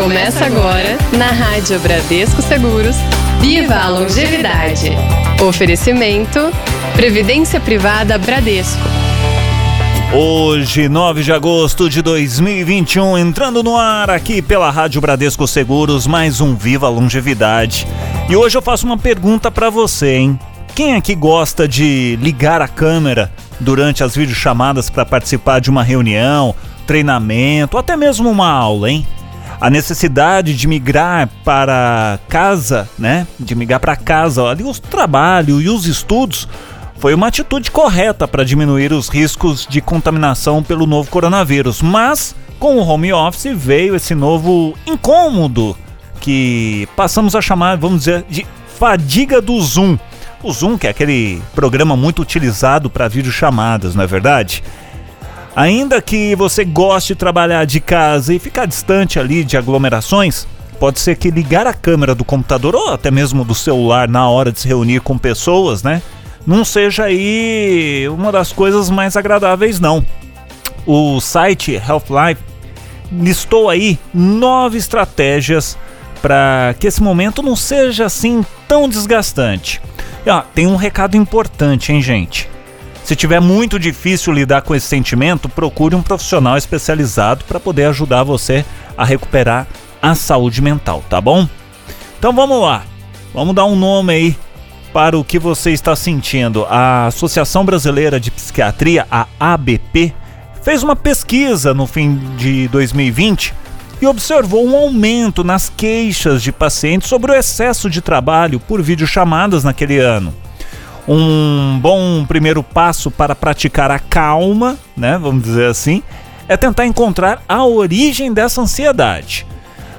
Começa agora na Rádio Bradesco Seguros. Viva a longevidade. Oferecimento Previdência Privada Bradesco. Hoje, 9 de agosto de 2021, entrando no ar aqui pela Rádio Bradesco Seguros, mais um Viva Longevidade. E hoje eu faço uma pergunta para você, hein? Quem aqui gosta de ligar a câmera durante as videochamadas para participar de uma reunião, treinamento, até mesmo uma aula, hein? a necessidade de migrar para casa, né? De migrar para casa, ali os trabalhos e os estudos foi uma atitude correta para diminuir os riscos de contaminação pelo novo coronavírus. Mas com o home office veio esse novo incômodo que passamos a chamar, vamos dizer, de fadiga do Zoom. O Zoom, que é aquele programa muito utilizado para videochamadas, não é verdade? Ainda que você goste de trabalhar de casa e ficar distante ali de aglomerações, pode ser que ligar a câmera do computador ou até mesmo do celular na hora de se reunir com pessoas, né? Não seja aí uma das coisas mais agradáveis, não. O site Healthlife listou aí nove estratégias para que esse momento não seja assim tão desgastante. Ó, tem um recado importante, hein, gente? Se tiver muito difícil lidar com esse sentimento, procure um profissional especializado para poder ajudar você a recuperar a saúde mental, tá bom? Então vamos lá. Vamos dar um nome aí para o que você está sentindo. A Associação Brasileira de Psiquiatria, a ABP, fez uma pesquisa no fim de 2020 e observou um aumento nas queixas de pacientes sobre o excesso de trabalho por videochamadas naquele ano. Um bom primeiro passo para praticar a calma, né, vamos dizer assim, é tentar encontrar a origem dessa ansiedade.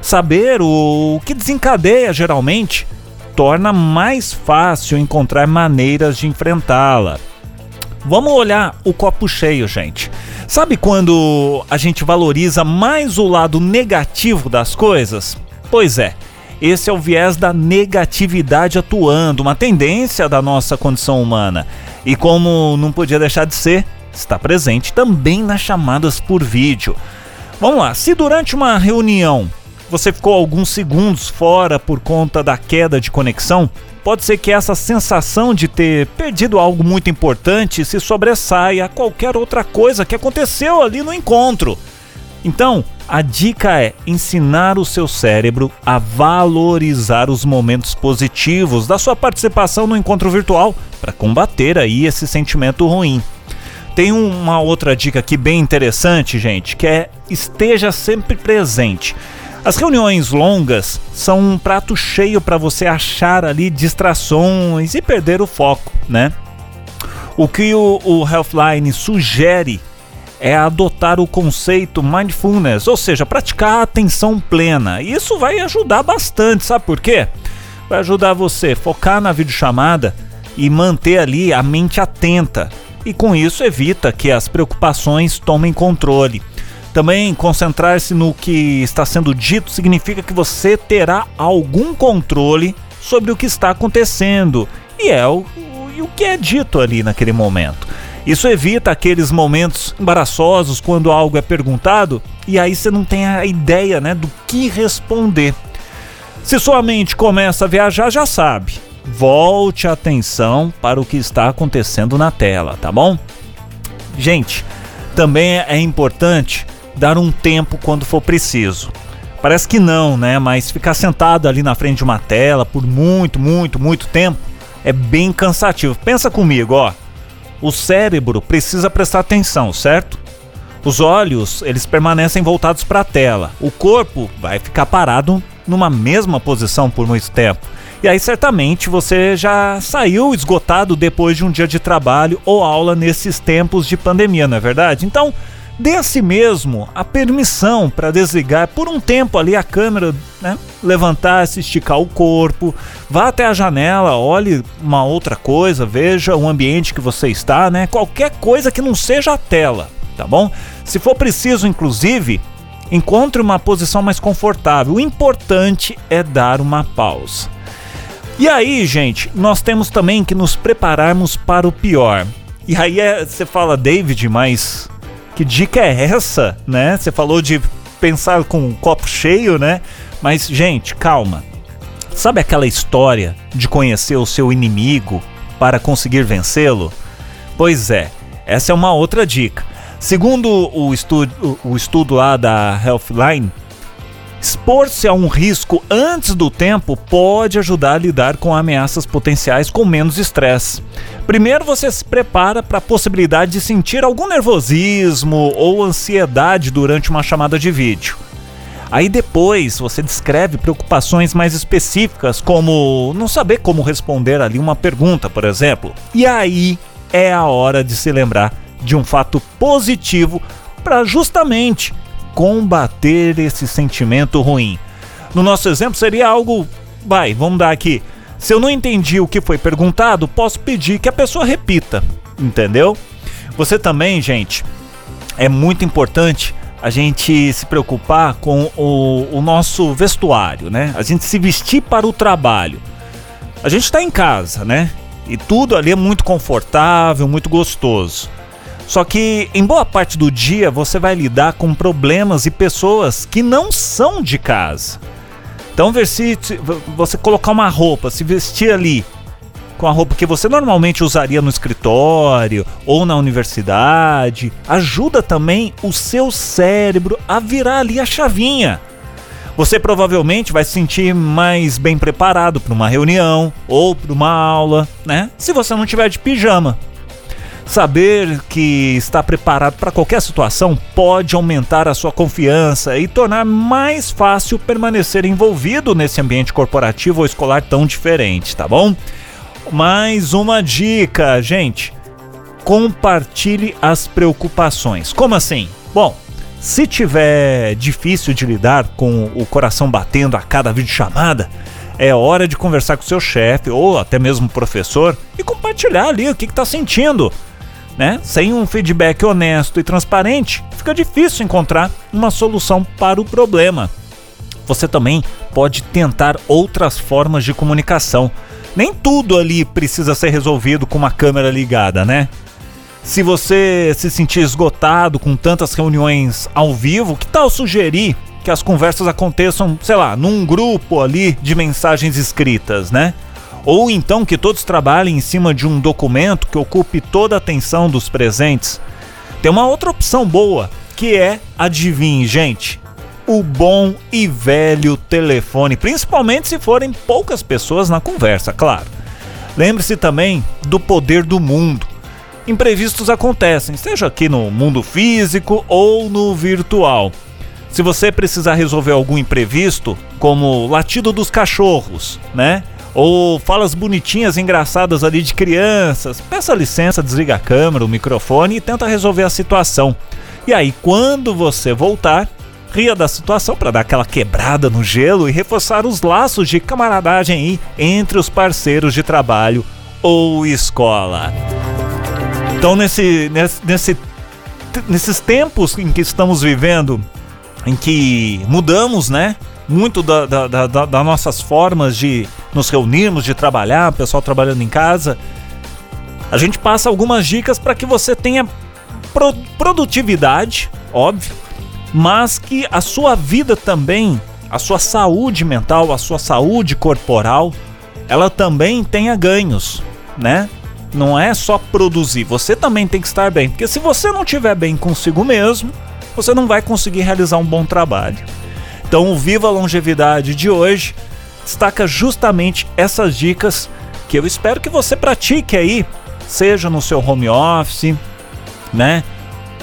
Saber o que desencadeia geralmente torna mais fácil encontrar maneiras de enfrentá-la. Vamos olhar o copo cheio, gente. Sabe quando a gente valoriza mais o lado negativo das coisas? Pois é, esse é o viés da negatividade atuando, uma tendência da nossa condição humana. E como não podia deixar de ser, está presente também nas chamadas por vídeo. Vamos lá, se durante uma reunião você ficou alguns segundos fora por conta da queda de conexão, pode ser que essa sensação de ter perdido algo muito importante se sobressaia a qualquer outra coisa que aconteceu ali no encontro. Então, a dica é ensinar o seu cérebro a valorizar os momentos positivos da sua participação no encontro virtual para combater aí esse sentimento ruim. Tem uma outra dica aqui bem interessante, gente, que é esteja sempre presente. As reuniões longas são um prato cheio para você achar ali distrações e perder o foco, né? O que o, o Healthline sugere é adotar o conceito mindfulness, ou seja, praticar a atenção plena. E isso vai ajudar bastante, sabe por quê? Vai ajudar você a focar na videochamada e manter ali a mente atenta. E com isso evita que as preocupações tomem controle. Também concentrar-se no que está sendo dito significa que você terá algum controle sobre o que está acontecendo e é o, o, o que é dito ali naquele momento. Isso evita aqueles momentos embaraçosos quando algo é perguntado e aí você não tem a ideia né, do que responder. Se sua mente começa a viajar, já sabe. Volte a atenção para o que está acontecendo na tela, tá bom? Gente, também é importante dar um tempo quando for preciso. Parece que não, né? Mas ficar sentado ali na frente de uma tela por muito, muito, muito tempo é bem cansativo. Pensa comigo, ó o cérebro precisa prestar atenção, certo? Os olhos, eles permanecem voltados para a tela. O corpo vai ficar parado numa mesma posição por muito tempo. E aí certamente você já saiu esgotado depois de um dia de trabalho ou aula nesses tempos de pandemia, não é verdade? Então, dê si mesmo a permissão para desligar por um tempo ali a câmera, né? Levantar-se, esticar o corpo, vá até a janela, olhe uma outra coisa, veja o ambiente que você está, né? Qualquer coisa que não seja a tela, tá bom? Se for preciso, inclusive, encontre uma posição mais confortável. O importante é dar uma pausa. E aí, gente, nós temos também que nos prepararmos para o pior. E aí é, você fala, David, mas que dica é essa, né? Você falou de pensar com um copo cheio, né? Mas, gente, calma. Sabe aquela história de conhecer o seu inimigo para conseguir vencê-lo? Pois é, essa é uma outra dica. Segundo o o estudo lá da Healthline, expor-se a um risco antes do tempo pode ajudar a lidar com ameaças potenciais com menos estresse. Primeiro você se prepara para a possibilidade de sentir algum nervosismo ou ansiedade durante uma chamada de vídeo. Aí depois você descreve preocupações mais específicas, como não saber como responder ali uma pergunta, por exemplo. E aí é a hora de se lembrar de um fato positivo para justamente combater esse sentimento ruim. No nosso exemplo seria algo, vai, vamos dar aqui. Se eu não entendi o que foi perguntado, posso pedir que a pessoa repita, entendeu? Você também, gente, é muito importante a gente se preocupar com o, o nosso vestuário, né? A gente se vestir para o trabalho. A gente está em casa, né? E tudo ali é muito confortável, muito gostoso. Só que em boa parte do dia você vai lidar com problemas e pessoas que não são de casa. Então, você colocar uma roupa, se vestir ali com a roupa que você normalmente usaria no escritório ou na universidade, ajuda também o seu cérebro a virar ali a chavinha. Você provavelmente vai se sentir mais bem preparado para uma reunião ou para uma aula, né? Se você não tiver de pijama. Saber que está preparado para qualquer situação pode aumentar a sua confiança e tornar mais fácil permanecer envolvido nesse ambiente corporativo ou escolar tão diferente, tá bom? Mais uma dica, gente. Compartilhe as preocupações. Como assim? Bom, se tiver difícil de lidar com o coração batendo a cada videochamada, é hora de conversar com seu chefe ou até mesmo professor e compartilhar ali o que está sentindo né? Sem um feedback honesto e transparente, fica difícil encontrar uma solução para o problema. Você também pode tentar outras formas de comunicação. Nem tudo ali precisa ser resolvido com uma câmera ligada, né? Se você se sentir esgotado com tantas reuniões ao vivo, que tal sugerir que as conversas aconteçam, sei lá, num grupo ali de mensagens escritas, né? Ou então que todos trabalhem em cima de um documento que ocupe toda a atenção dos presentes. Tem uma outra opção boa, que é, adivinhe, gente, o bom e velho telefone, principalmente se forem poucas pessoas na conversa, claro. Lembre-se também do poder do mundo. Imprevistos acontecem, seja aqui no mundo físico ou no virtual. Se você precisar resolver algum imprevisto, como o latido dos cachorros, né? Ou falas bonitinhas, engraçadas ali de crianças, peça licença, desliga a câmera, o microfone e tenta resolver a situação. E aí, quando você voltar, ria da situação para dar aquela quebrada no gelo e reforçar os laços de camaradagem entre os parceiros de trabalho ou escola. Então, nesse, nesse, nesse, nesses tempos em que estamos vivendo, em que mudamos, né? muito das da, da, da, da nossas formas de nos reunirmos, de trabalhar, o pessoal trabalhando em casa. A gente passa algumas dicas para que você tenha pro, produtividade, óbvio, mas que a sua vida também, a sua saúde mental, a sua saúde corporal, ela também tenha ganhos, né? Não é só produzir, você também tem que estar bem, porque se você não estiver bem consigo mesmo, você não vai conseguir realizar um bom trabalho. Então, o Viva Longevidade de hoje destaca justamente essas dicas que eu espero que você pratique aí, seja no seu home office, né?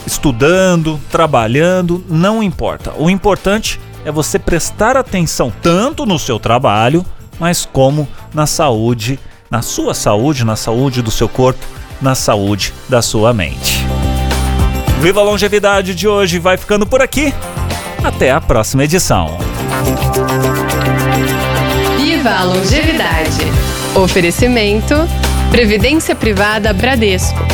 Estudando, trabalhando, não importa. O importante é você prestar atenção tanto no seu trabalho, mas como na saúde, na sua saúde, na saúde do seu corpo, na saúde da sua mente. Viva a longevidade de hoje vai ficando por aqui. Até a próxima edição. Viva a longevidade. Oferecimento: Previdência Privada Bradesco.